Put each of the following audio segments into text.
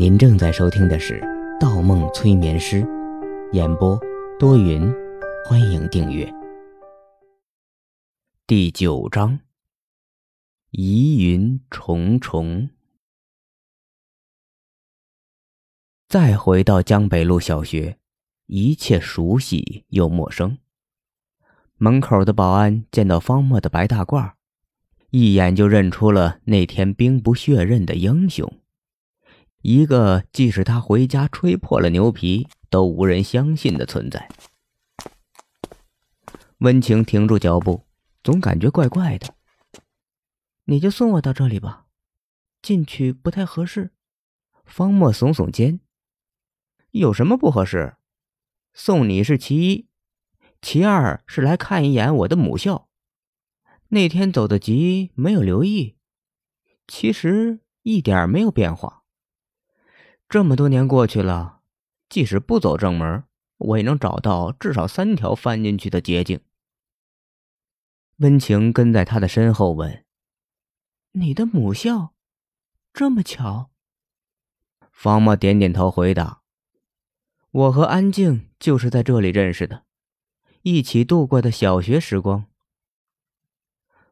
您正在收听的是《盗梦催眠师》，演播多云，欢迎订阅。第九章，疑云重重。再回到江北路小学，一切熟悉又陌生。门口的保安见到方墨的白大褂，一眼就认出了那天兵不血刃的英雄。一个即使他回家吹破了牛皮都无人相信的存在。温情停住脚步，总感觉怪怪的。你就送我到这里吧，进去不太合适。方墨耸耸肩，有什么不合适？送你是其一，其二是来看一眼我的母校。那天走的急，没有留意，其实一点没有变化。这么多年过去了，即使不走正门，我也能找到至少三条翻进去的捷径。温情跟在他的身后问：“你的母校，这么巧？”方墨点点头回答：“我和安静就是在这里认识的，一起度过的小学时光。”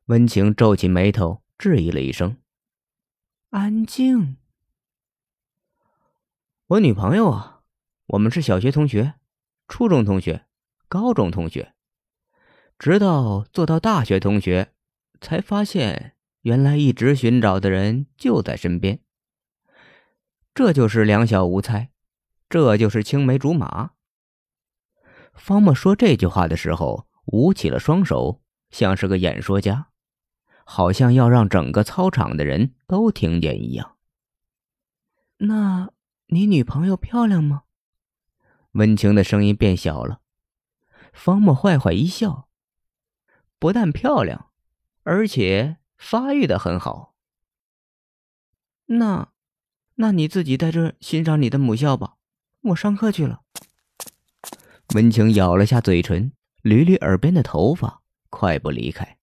温情皱起眉头，质疑了一声：“安静。”我女朋友啊，我们是小学同学、初中同学、高中同学，直到做到大学同学，才发现原来一直寻找的人就在身边。这就是两小无猜，这就是青梅竹马。方墨说这句话的时候，舞起了双手，像是个演说家，好像要让整个操场的人都听见一样。那。你女朋友漂亮吗？温情的声音变小了。方墨坏坏一笑，不但漂亮，而且发育的很好。那，那你自己在这欣赏你的母校吧，我上课去了。温情咬了下嘴唇，捋捋耳边的头发，快步离开。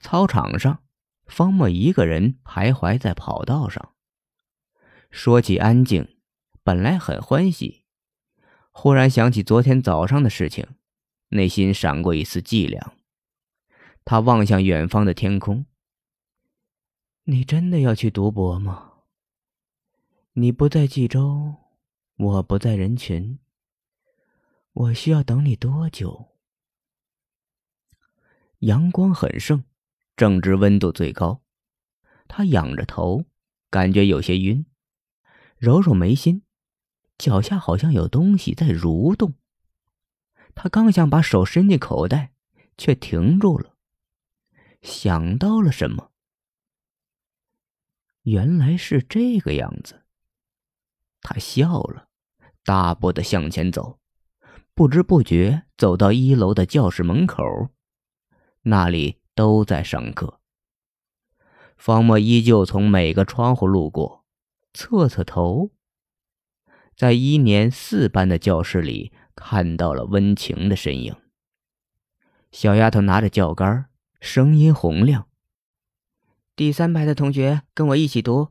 操场上，方墨一个人徘徊在跑道上。说起安静，本来很欢喜，忽然想起昨天早上的事情，内心闪过一丝寂凉。他望向远方的天空：“你真的要去读博吗？你不在冀州，我不在人群，我需要等你多久？”阳光很盛，正值温度最高，他仰着头，感觉有些晕。揉揉眉心，脚下好像有东西在蠕动。他刚想把手伸进口袋，却停住了，想到了什么。原来是这个样子。他笑了，大步的向前走，不知不觉走到一楼的教室门口，那里都在上课。方墨依旧从每个窗户路过。侧侧头，在一年四班的教室里看到了温情的身影。小丫头拿着教杆，声音洪亮：“第三排的同学跟我一起读，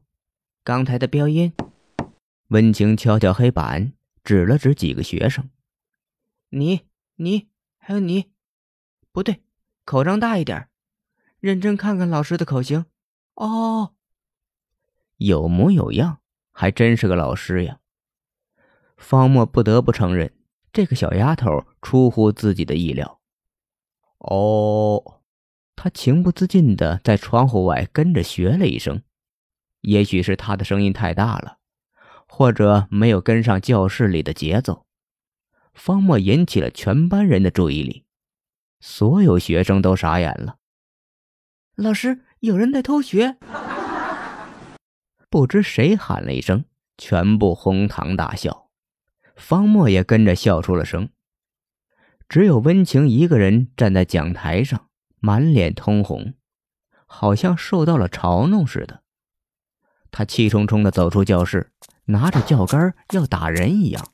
刚才的标音。”温情敲敲黑板，指了指几个学生：“你、你还有你，不对，口张大一点，认真看看老师的口型。”哦。有模有样，还真是个老师呀。方墨不得不承认，这个小丫头出乎自己的意料。哦，他情不自禁的在窗户外跟着学了一声。也许是他的声音太大了，或者没有跟上教室里的节奏。方墨引起了全班人的注意力，所有学生都傻眼了。老师，有人在偷学。不知谁喊了一声，全部哄堂大笑，方墨也跟着笑出了声。只有温情一个人站在讲台上，满脸通红，好像受到了嘲弄似的。他气冲冲地走出教室，拿着教杆要打人一样。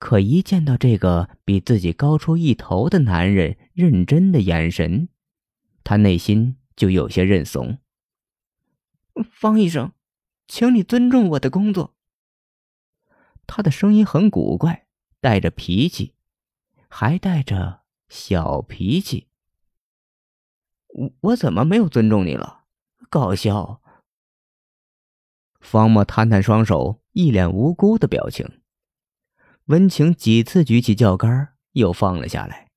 可一见到这个比自己高出一头的男人认真的眼神，他内心就有些认怂。方医生。请你尊重我的工作。他的声音很古怪，带着脾气，还带着小脾气。我我怎么没有尊重你了？搞笑。方墨摊摊双手，一脸无辜的表情。温情几次举起轿杆，又放了下来，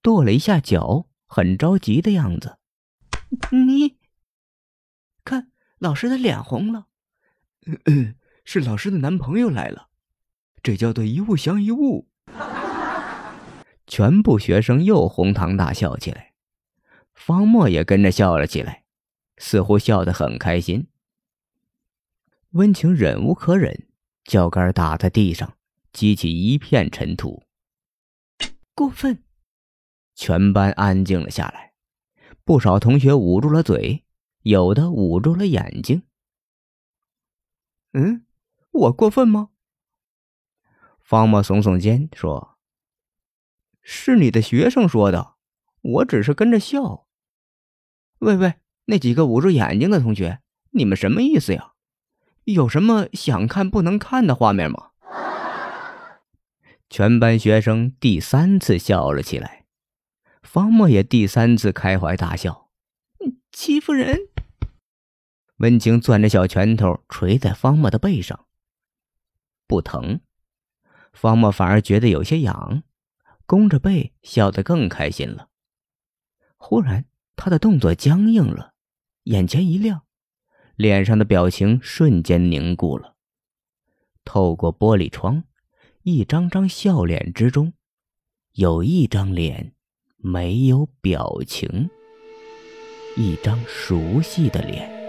跺了一下脚，很着急的样子。你看，老师的脸红了。是老师的男朋友来了。这叫做一物降一物。全部学生又哄堂大笑起来，方墨也跟着笑了起来，似乎笑得很开心。温情忍无可忍，脚杆打在地上，激起一片尘土。过分！全班安静了下来，不少同学捂住了嘴，有的捂住了眼睛。嗯，我过分吗？方墨耸耸肩说：“是你的学生说的，我只是跟着笑。”喂喂，那几个捂住眼睛的同学，你们什么意思呀？有什么想看不能看的画面吗？全班学生第三次笑了起来，方墨也第三次开怀大笑。欺负人！温情攥着小拳头捶在方墨的背上，不疼。方墨反而觉得有些痒，弓着背笑得更开心了。忽然，他的动作僵硬了，眼前一亮，脸上的表情瞬间凝固了。透过玻璃窗，一张张笑脸之中，有一张脸没有表情，一张熟悉的脸，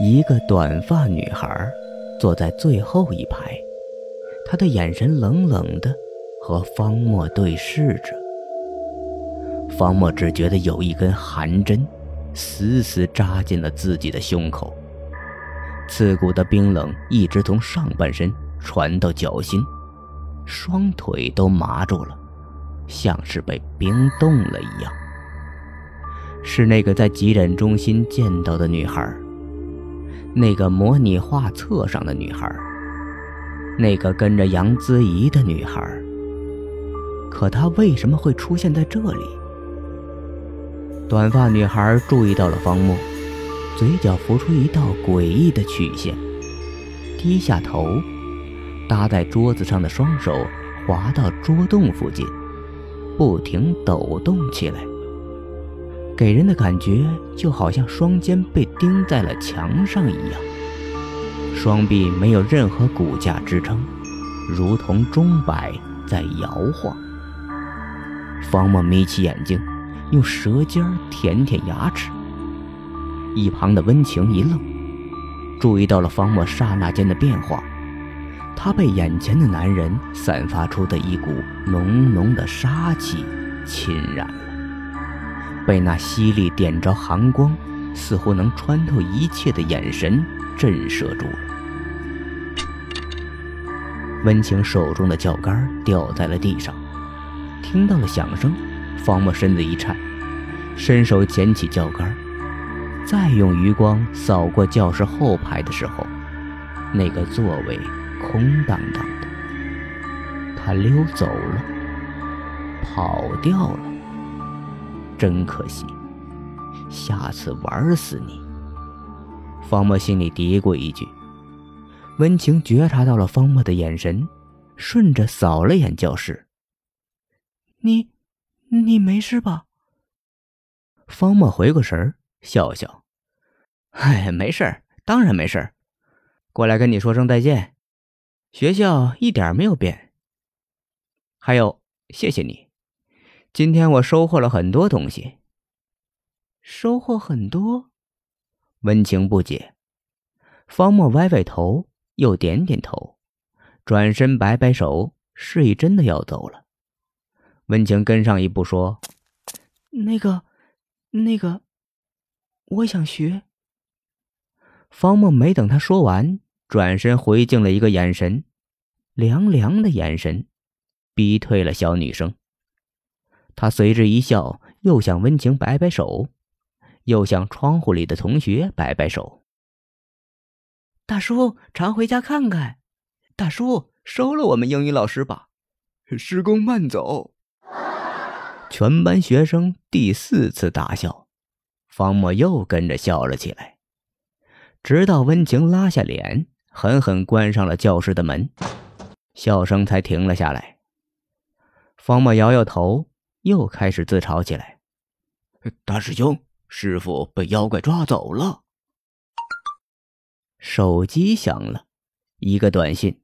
一个短发女孩坐在最后一排。她的眼神冷冷的，和方墨对视着。方墨只觉得有一根寒针，死死扎进了自己的胸口，刺骨的冰冷一直从上半身传到脚心，双腿都麻住了，像是被冰冻了一样。是那个在急诊中心见到的女孩，那个模拟画册上的女孩。那个跟着杨姿怡的女孩，可她为什么会出现在这里？短发女孩注意到了方木，嘴角浮出一道诡异的曲线，低下头，搭在桌子上的双手滑到桌洞附近，不停抖动起来，给人的感觉就好像双肩被钉在了墙上一样。双臂没有任何骨架支撑，如同钟摆在摇晃。方墨眯起眼睛，用舌尖舔舔牙齿。一旁的温情一愣，注意到了方墨刹那间的变化。他被眼前的男人散发出的一股浓浓的杀气侵染，被那犀利点着寒光，似乎能穿透一切的眼神震慑住了。温情手中的轿杆掉在了地上，听到了响声，方墨身子一颤，伸手捡起轿杆，再用余光扫过教室后排的时候，那个座位空荡荡的。他溜走了，跑掉了，真可惜，下次玩死你。方墨心里嘀咕一句。温情觉察到了方墨的眼神，顺着扫了眼教室。你，你没事吧？方墨回过神儿，笑笑：“哎，没事当然没事过来跟你说声再见。学校一点没有变。还有，谢谢你，今天我收获了很多东西。收获很多？”温情不解。方墨歪歪头。又点点头，转身摆摆手，示意真的要走了。温情跟上一步说：“那个，那个，我想学。”方墨没等他说完，转身回敬了一个眼神，凉凉的眼神，逼退了小女生。他随之一笑，又向温情摆摆手，又向窗户里的同学摆摆手。大叔，常回家看看。大叔，收了我们英语老师吧。师公慢走。全班学生第四次大笑，方墨又跟着笑了起来，直到温情拉下脸，狠狠关上了教室的门，笑声才停了下来。方墨摇摇头，又开始自嘲起来：“大师兄，师傅被妖怪抓走了。”手机响了，一个短信。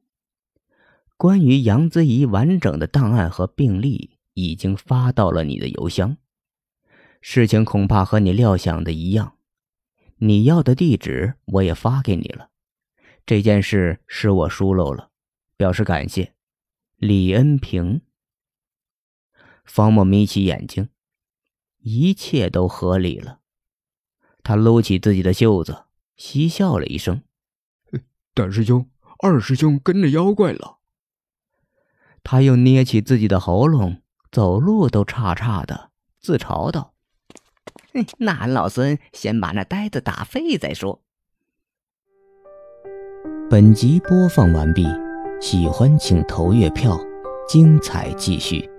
关于杨子怡完整的档案和病历已经发到了你的邮箱。事情恐怕和你料想的一样，你要的地址我也发给你了。这件事是我疏漏了，表示感谢。李恩平。方墨眯起眼睛，一切都合理了。他撸起自己的袖子，嬉笑了一声。大师兄，二师兄跟着妖怪了。他又捏起自己的喉咙，走路都叉叉的，自嘲道：“那俺老孙先把那呆子打废再说。”本集播放完毕，喜欢请投月票，精彩继续。